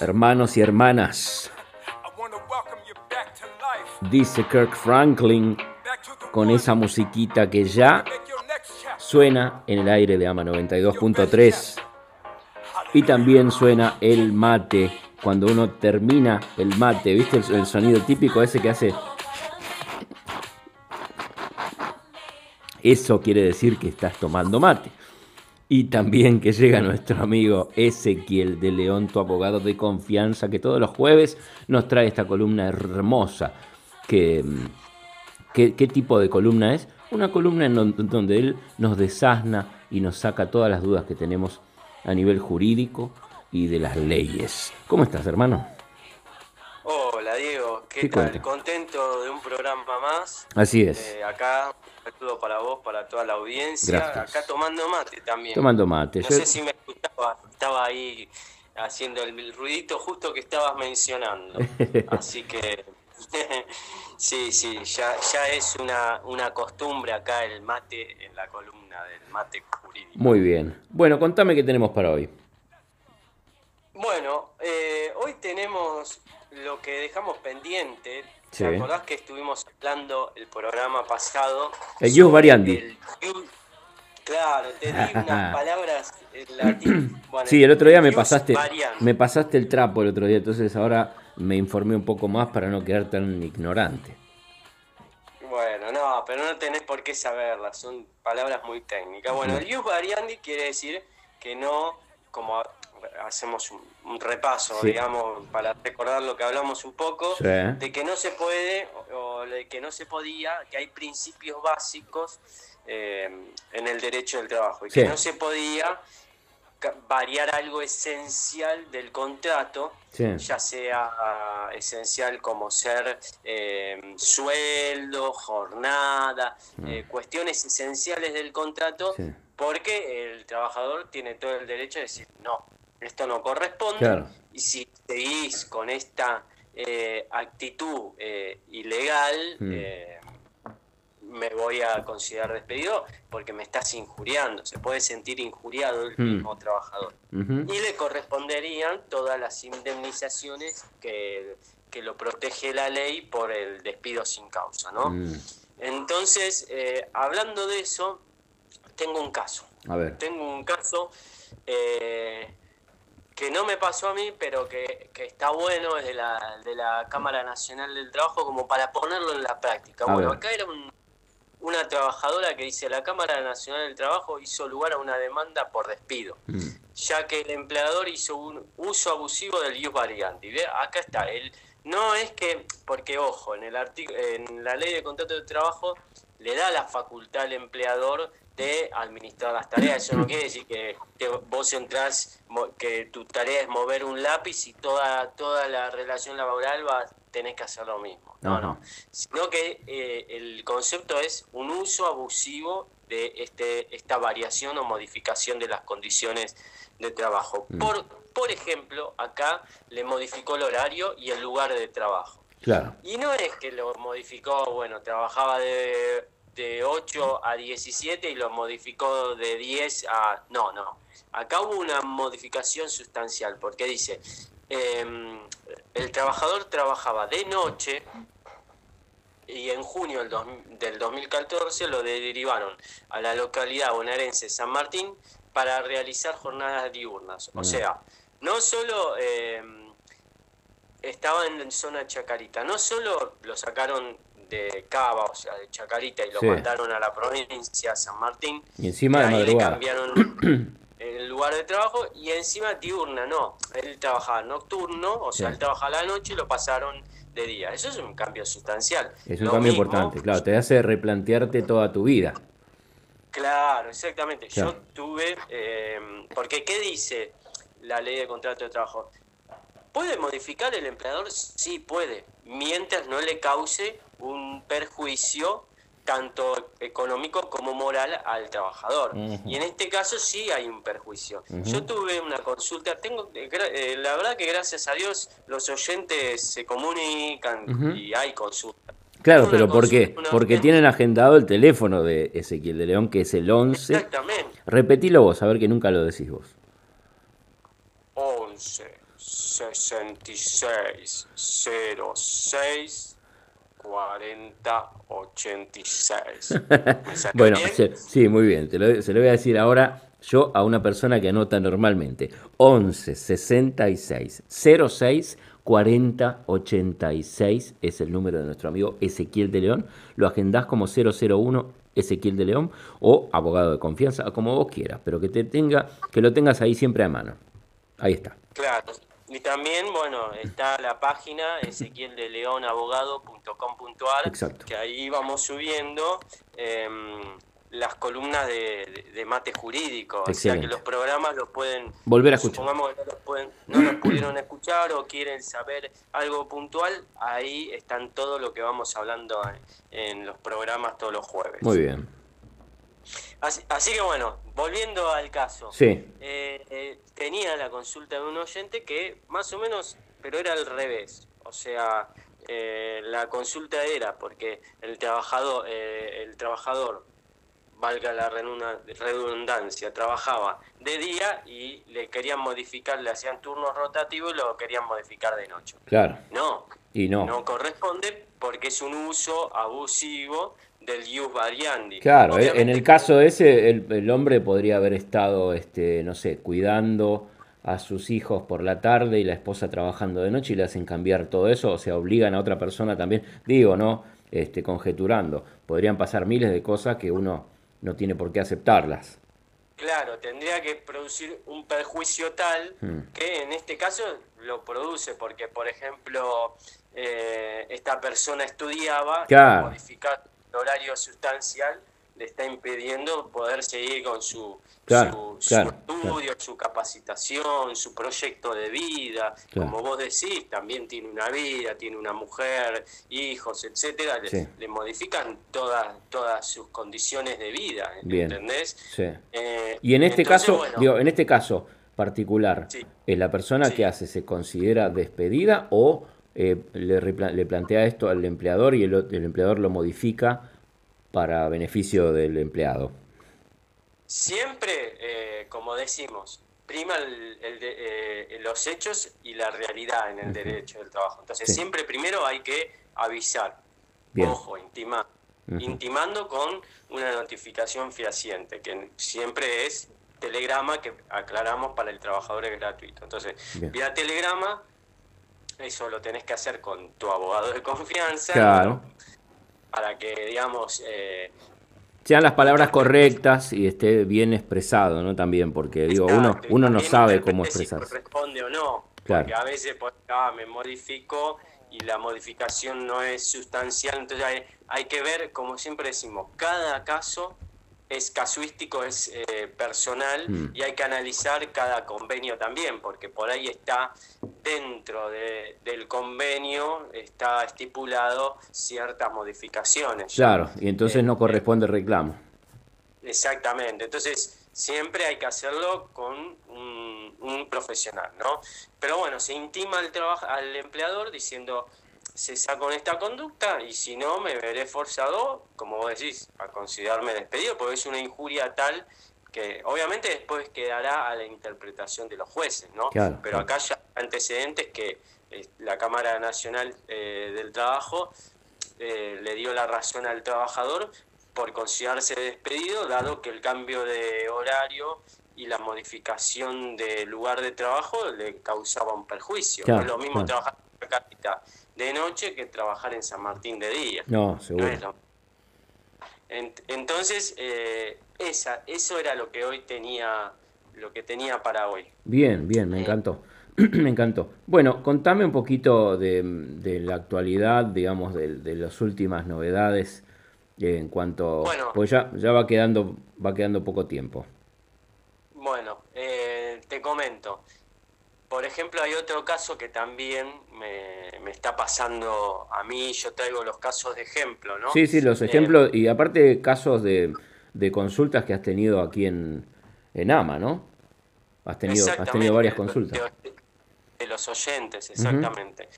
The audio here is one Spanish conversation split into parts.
hermanos y hermanas, dice Kirk Franklin con esa musiquita que ya suena en el aire de AMA 92.3 y también suena el mate cuando uno termina el mate, ¿viste el, sonido típico ese que hace? Eso quiere decir que estás tomando mate. Y también que llega nuestro amigo Ezequiel de León, tu abogado de confianza, que todos los jueves nos trae esta columna hermosa. Que, ¿Qué tipo de columna es? Una columna en donde él nos desasna y nos saca todas las dudas que tenemos a nivel jurídico y de las leyes. ¿Cómo estás, hermano? Hola, Diego. ¿Qué, tal? Contento de un programa más. Así es. Eh, acá, saludo para vos, para toda la audiencia. Acá tomando mate también. Tomando mate. No sé si me escuchaba, estaba ahí haciendo el ruidito justo que estabas mencionando. Así que sí, sí, ya, ya es una, una costumbre acá el mate en la columna del mate jurídico. Muy bien. Bueno, contame qué tenemos para hoy. Bueno, eh, hoy tenemos lo que dejamos pendiente. ¿Te acordás que estuvimos hablando el programa pasado? El Yus Variandi. claro, te di unas palabras en latín. sí, el otro día me pasaste, me pasaste el trapo el otro día, entonces ahora me informé un poco más para no quedar tan ignorante. Bueno, no, pero no tenés por qué saberlas, son palabras muy técnicas. Bueno, el ius variandi quiere decir que no, como hacemos un, repaso, digamos, para recordar lo que hablamos un poco, de que no se puede, o de que no se podía, que hay principios básicos eh, en el derecho del trabajo, y que no se podía variar algo esencial del contrato, ya sea esencial como ser eh, sueldo, jornada, mm. eh, cuestiones esenciales del contrato, porque el trabajador tiene todo el derecho de decir, no, esto no corresponde, y si seguís con esta eh, actitud ilegal, mm me voy a considerar despedido porque me estás injuriando, se puede sentir injuriado el hmm. mismo trabajador. Y le corresponderían todas las indemnizaciones que, lo protege la ley por el despido sin causa, ¿no? Hmm. Entonces, eh, hablando de eso, tengo un caso. A ver. Tengo un caso eh, que no me pasó a mí, pero que, está bueno, es de la, de la Cámara Nacional del Trabajo, como para ponerlo en la práctica. bueno, acá era un, una trabajadora que dice la Cámara Nacional del Trabajo hizo lugar a una demanda por despido, mm. ya que el empleador hizo un uso abusivo del ius variante. ¿Ve? Acá está, el, no es que, porque ojo, en, el en la ley de contrato de trabajo le da la facultad al empleador de administrar las tareas. Eso no quiere decir que, vos entrás, que tu tarea es mover un lápiz y toda, toda la relación laboral va, tenés que hacer lo mismo. No, no. Sino que eh, el concepto es un uso abusivo de este, esta variación o modificación de las condiciones de trabajo. Mm. Por, por ejemplo, acá le modificó el horario y el lugar de trabajo. Claro. Y no es que lo modificó, bueno, trabajaba de, de 8 a 17 y lo modificó de 10 a... No, no. Acá hubo una modificación sustancial, porque dice, eh, el trabajador trabajaba de noche y en junio del, 2014 lo derivaron a la localidad bonaerense San Martín para realizar jornadas diurnas. O sea, no solo eh, estaba en zona Chacarita, no solo lo sacaron de Cava, o sea, de Chacarita, y lo mandaron a la provincia San Martín, y encima de ahí le cambiaron el lugar de trabajo y encima diurna, no. Él trabajaba nocturno, o sea, él trabajaba la noche y lo pasaron de día. Eso es un cambio sustancial. Es un cambio importante, claro, te hace replantearte toda tu vida. Claro, exactamente. Yo tuve, eh, porque ¿qué dice la ley de contrato de trabajo? ¿Puede modificar el empleador? Sí, puede, mientras no le cause un perjuicio tanto económico como moral al trabajador. Y en este caso sí hay un perjuicio. Yo tuve una consulta, tengo eh, eh, la verdad que gracias a Dios los oyentes se comunican y hay consulta. Claro, pero ¿por qué? Porque tienen agendado el teléfono de Ezequiel de León, que es el 11. Exactamente. Repetilo vos, a ver que nunca lo decís vos. 11 66 06 40 86. bueno, sí, muy bien. se lo voy a decir ahora yo a una persona que anota normalmente. 11 66 06 40 86 es el número de nuestro amigo Ezequiel de León. Lo agendás como 001 Ezequiel de León o abogado de confianza, como vos quieras, pero que te tenga, que lo tengas ahí siempre a mano. Ahí está. Claro. Y también, bueno, está la página ezequiel-de-león-abogado.com.ar que ahí vamos subiendo em, las columnas de, mate jurídico. O sea que los programas los pueden... Volver a escuchar. Supongamos que no los, pueden, no los pudieron escuchar o quieren saber algo puntual, ahí están todo lo que vamos hablando en los programas todos los jueves. Muy bien. Así, que bueno, volviendo al caso. Sí. Eh, eh, tenía la consulta de un oyente que más o menos, pero era al revés. O sea, eh, la consulta era porque el trabajador, el trabajador, valga la redundancia, trabajaba de día y le querían modificar, le hacían turnos rotativos y lo querían modificar de noche. Claro. No. Y no. No corresponde porque es un uso abusivo del ius variandi. Claro, eh, en el caso ese, el, hombre podría haber estado, este, no sé, cuidando a sus hijos por la tarde y la esposa trabajando de noche y le hacen cambiar todo eso, o sea, obligan a otra persona también, digo, ¿no? Este, conjeturando. Podrían pasar miles de cosas que uno no tiene por qué aceptarlas. Claro, tendría que producir un perjuicio tal hmm. que en este caso lo produce, porque por ejemplo, eh, esta persona estudiaba, claro. modificar horario sustancial le está impidiendo poder seguir con su, su, estudio, su capacitación, su proyecto de vida. Como vos decís, también tiene una vida, tiene una mujer, hijos, etcétera. Le, modifican todas todas sus condiciones de vida, ¿entendés? Eh, y en este caso, digo, en este caso particular, ¿es la persona que hace se considera despedida o eh, le, le, plantea esto al empleador y el, el, empleador lo modifica para beneficio del empleado. Siempre, eh, como decimos, prima el, eh, los hechos y la realidad en el derecho del trabajo. Entonces, siempre primero hay que avisar, ojo, intimar, intimando con una notificación fehaciente, que siempre es telegrama que aclaramos para el trabajador es gratuito. Entonces, vía telegrama eso lo tenés que hacer con tu abogado de confianza. Claro. Para que, digamos... Eh, sean las palabras correctas y esté bien expresado, ¿no? También, porque digo, uno, uno no sabe cómo expresarse. Si corresponde o no. Claro. Porque a veces pues, ah, me modifico y la modificación no es sustancial. Entonces hay, hay que ver, como siempre decimos, cada caso es casuístico, es eh, personal mm. y hay que analizar cada convenio también, porque por ahí está dentro del convenio, está estipulado ciertas modificaciones. Claro, y entonces no eh, corresponde reclamo. Exactamente, entonces siempre hay que hacerlo con un, un profesional, ¿no? Pero bueno, se intima al, al empleador diciendo se con esta conducta y si no me veré forzado, como vos decís, a considerarme despedido, porque es una injuria tal que obviamente después quedará a la interpretación de los jueces, ¿no? Pero acá ya antecedentes que eh, la Cámara Nacional eh, del Trabajo eh, le dio la razón al trabajador por considerarse despedido, dado que el cambio de horario y la modificación del lugar de trabajo le causaba un perjuicio. no es lo mismo trabajar en la de noche que trabajar en San Martín de día. No, seguro. entonces, eh, esa, eso era lo que hoy tenía, lo que tenía para hoy. Bien, bien, me eh. encantó. me encantó. Bueno, contame un poquito de, la actualidad, digamos, de, las últimas novedades en cuanto... Bueno, pues ya, ya va quedando, va quedando poco tiempo. Bueno, te comento. Por ejemplo, hay otro caso que también me, está pasando a mí, yo traigo los casos de ejemplo, ¿no? Sí, sí, los eh, ejemplos, y aparte casos de, consultas que has tenido aquí en, en AMA, ¿no? Has tenido, has tenido varias consultas. De, los oyentes, exactamente.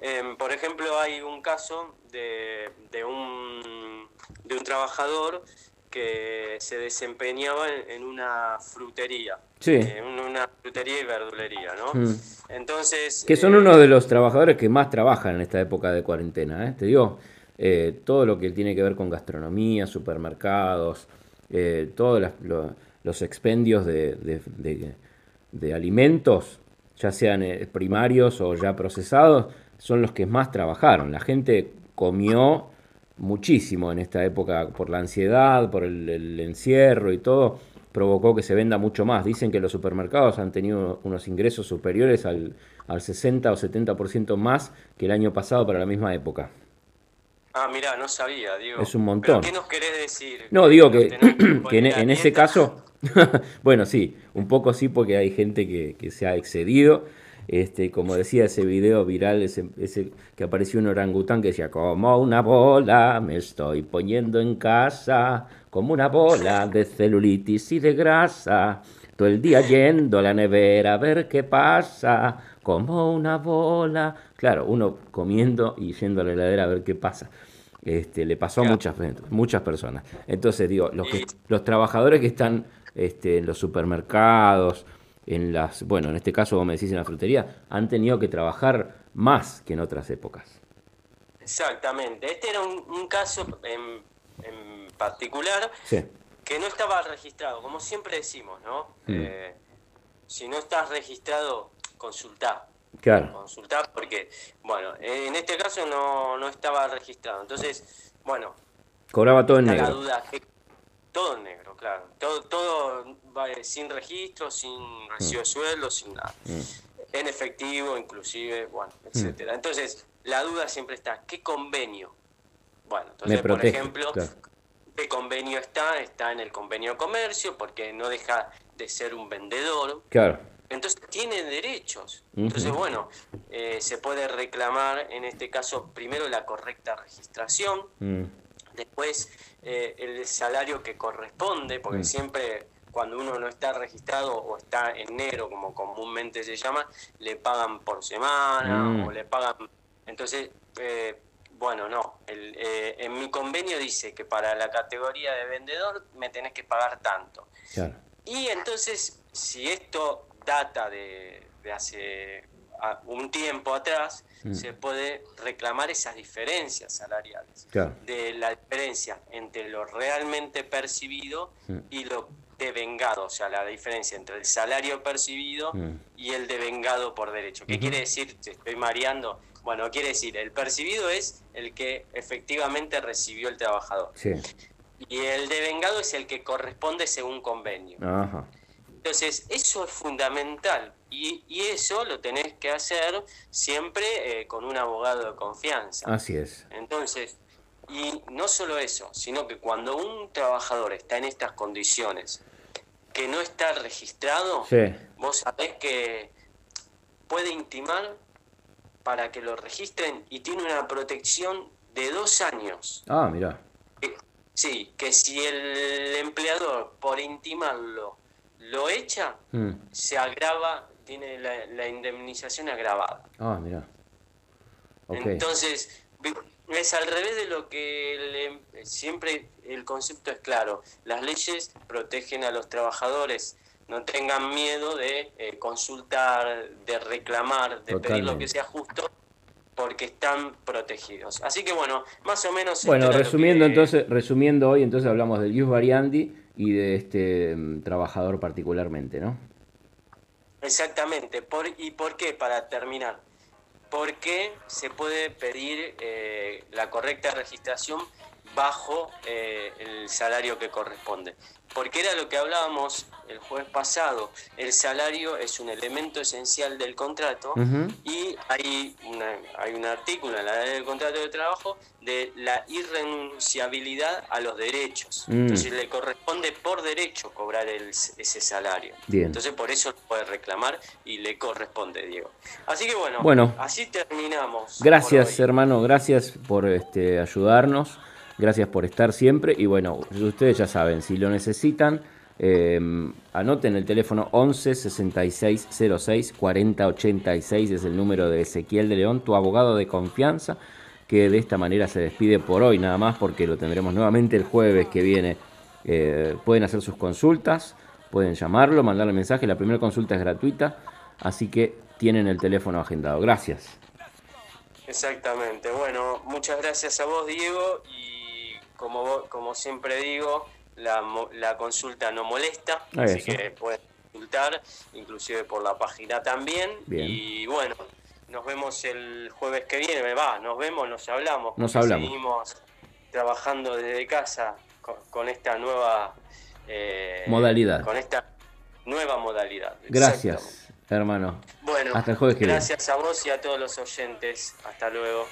Em, por ejemplo, hay un caso de, de, un, de un trabajador que se desempeñaba en, una frutería. Sí. En una frutería y verdulería, ¿no? Mm. Entonces... Que son eh, uno de los trabajadores que más trabajan en esta época de cuarentena, ¿eh? Te digo, eh, todo lo que tiene que ver con gastronomía, supermercados, eh, todos las- lo- los expendios de, de- de- de alimentos, ya sean eh, primarios o ya procesados, son los que más trabajaron. La gente comió muchísimo en esta época por la ansiedad, por el, el encierro y todo, provocó que se venda mucho más. Dicen que los supermercados han tenido unos ingresos superiores al, al 60 o 70% más que el año pasado para la misma época. Ah, mirá, no sabía, digo. Es un montón. ¿Pero ¿Qué nos querés decir? No, digo que, tenemos que en, ese caso, bueno, sí, un poco sí, porque hay gente que, que se ha excedido. Este, como decía ese video viral, ese, ese que apareció un orangután que decía, como una bola, me estoy poniendo en casa, como una bola de celulitis y de grasa, todo el día yendo a la nevera a ver qué pasa, como una bola. Claro, uno comiendo y yendo a la heladera a ver qué pasa. Este, le pasó a muchas, muchas personas. Entonces, digo, los, que- los trabajadores que están este, en los supermercados, en las, bueno, en este caso, como me decís, en la frutería, han tenido que trabajar más que en otras épocas. Exactamente. Este era un, un caso en, en particular Sí, que no estaba registrado, como siempre decimos, ¿no? Mm. Eh, si no estás registrado, consultá. claro, Consultá porque, bueno, en este caso no, no estaba registrado. Entonces, bueno, cobraba todo en está la negro. duda. Todo en negro, claro. Todo, todo va, eh, sin registro, sin recibo de sueldo, sin nada. Mm. En efectivo, inclusive, bueno, etcétera. Entonces, la duda siempre está, ¿qué convenio? Bueno, entonces, protege, por ejemplo, claro. ¿qué convenio está? Está en el convenio de comercio, porque no deja de ser un vendedor, Claro, entonces tiene derechos. Entonces, bueno, eh, se puede reclamar en este caso primero la correcta registración, mm, después eh, el salario que corresponde, porque Mm. siempre cuando uno no está registrado o está en negro, como comúnmente se llama, le pagan por semana Mm. o le pagan... Entonces, eh, bueno, no, el, eh, en mi convenio dice que para la categoría de vendedor me tenés que pagar tanto. claro, Y entonces, si esto data de, de hace a- un tiempo atrás, Mm. se puede reclamar esas diferencias salariales. claro. De la diferencia entre lo realmente percibido Mm. y lo devengado, o sea, la diferencia entre el salario percibido Mm. y el devengado por derecho. ¿Qué quiere decir? Te estoy mareando. Bueno, quiere decir, el percibido es el que efectivamente recibió el trabajador. Sí, Y el devengado es el que corresponde según convenio. ajá, Entonces, eso es fundamental y, y eso lo tenés que hacer siempre eh, con un abogado de confianza. así es. Entonces, y no solo eso, sino que cuando un trabajador está en estas condiciones, que no está registrado, Sí, vos sabés que puede intimar para que lo registren y tiene una protección de dos años. ah, Que- Sí, que si el empleador por intimarlo lo echa, Mm, se agrava, tiene la, la indemnización agravada. ah, mirá. Ok, Entonces, es al revés de lo que el em- siempre el concepto es claro. Las leyes protegen a los trabajadores. No tengan miedo de eh, consultar, de reclamar, de pedir lo que sea justo, porque están protegidos. Así que bueno, más o menos. Bueno, resumiendo que- entonces, resumiendo hoy, entonces hablamos del Yus Variandi y de este mm, trabajador particularmente, ¿no? Exactamente. Por, ¿Y por qué? Para terminar. Porque se puede pedir eh, la correcta registración bajo eh, el salario que corresponde. Porque era lo que hablábamos el jueves pasado. El salario es un elemento esencial del contrato Ujú. y hay, una, hay un artículo en la ley del contrato de trabajo de la irrenunciabilidad a los derechos. Mm. Entonces le corresponde por derecho cobrar el- ese salario. Bien. Entonces por eso lo puede reclamar y le corresponde, Diego. Así que bueno, Bueno. así terminamos. Gracias, hermano, gracias por este, ayudarnos, gracias por estar siempre. Y bueno, ustedes ya saben, si lo necesitan, eh, anoten el teléfono 11 66 06 40 86, es el número de Ezequiel de León, tu abogado de confianza, que de esta manera se despide por hoy nada más, porque lo tendremos nuevamente el jueves que viene Eh, pueden hacer sus consultas, pueden llamarlo, mandarle mensaje. La primera consulta es gratuita, así que tienen el teléfono agendado. Gracias. Exactamente. Bueno, muchas gracias a vos, Diego. Como, como siempre digo, la, la consulta no molesta, así que pueden consultar, inclusive por la página también. Y bueno, nos vemos el jueves que viene. Va, nos vemos, nos hablamos. Nos hablamos. Seguimos trabajando desde casa con, esta nueva eh, modalidad. Con esta nueva modalidad. Gracias hermano. Bueno, hasta el jueves que gracias a vos y a todos los oyentes. Hasta luego.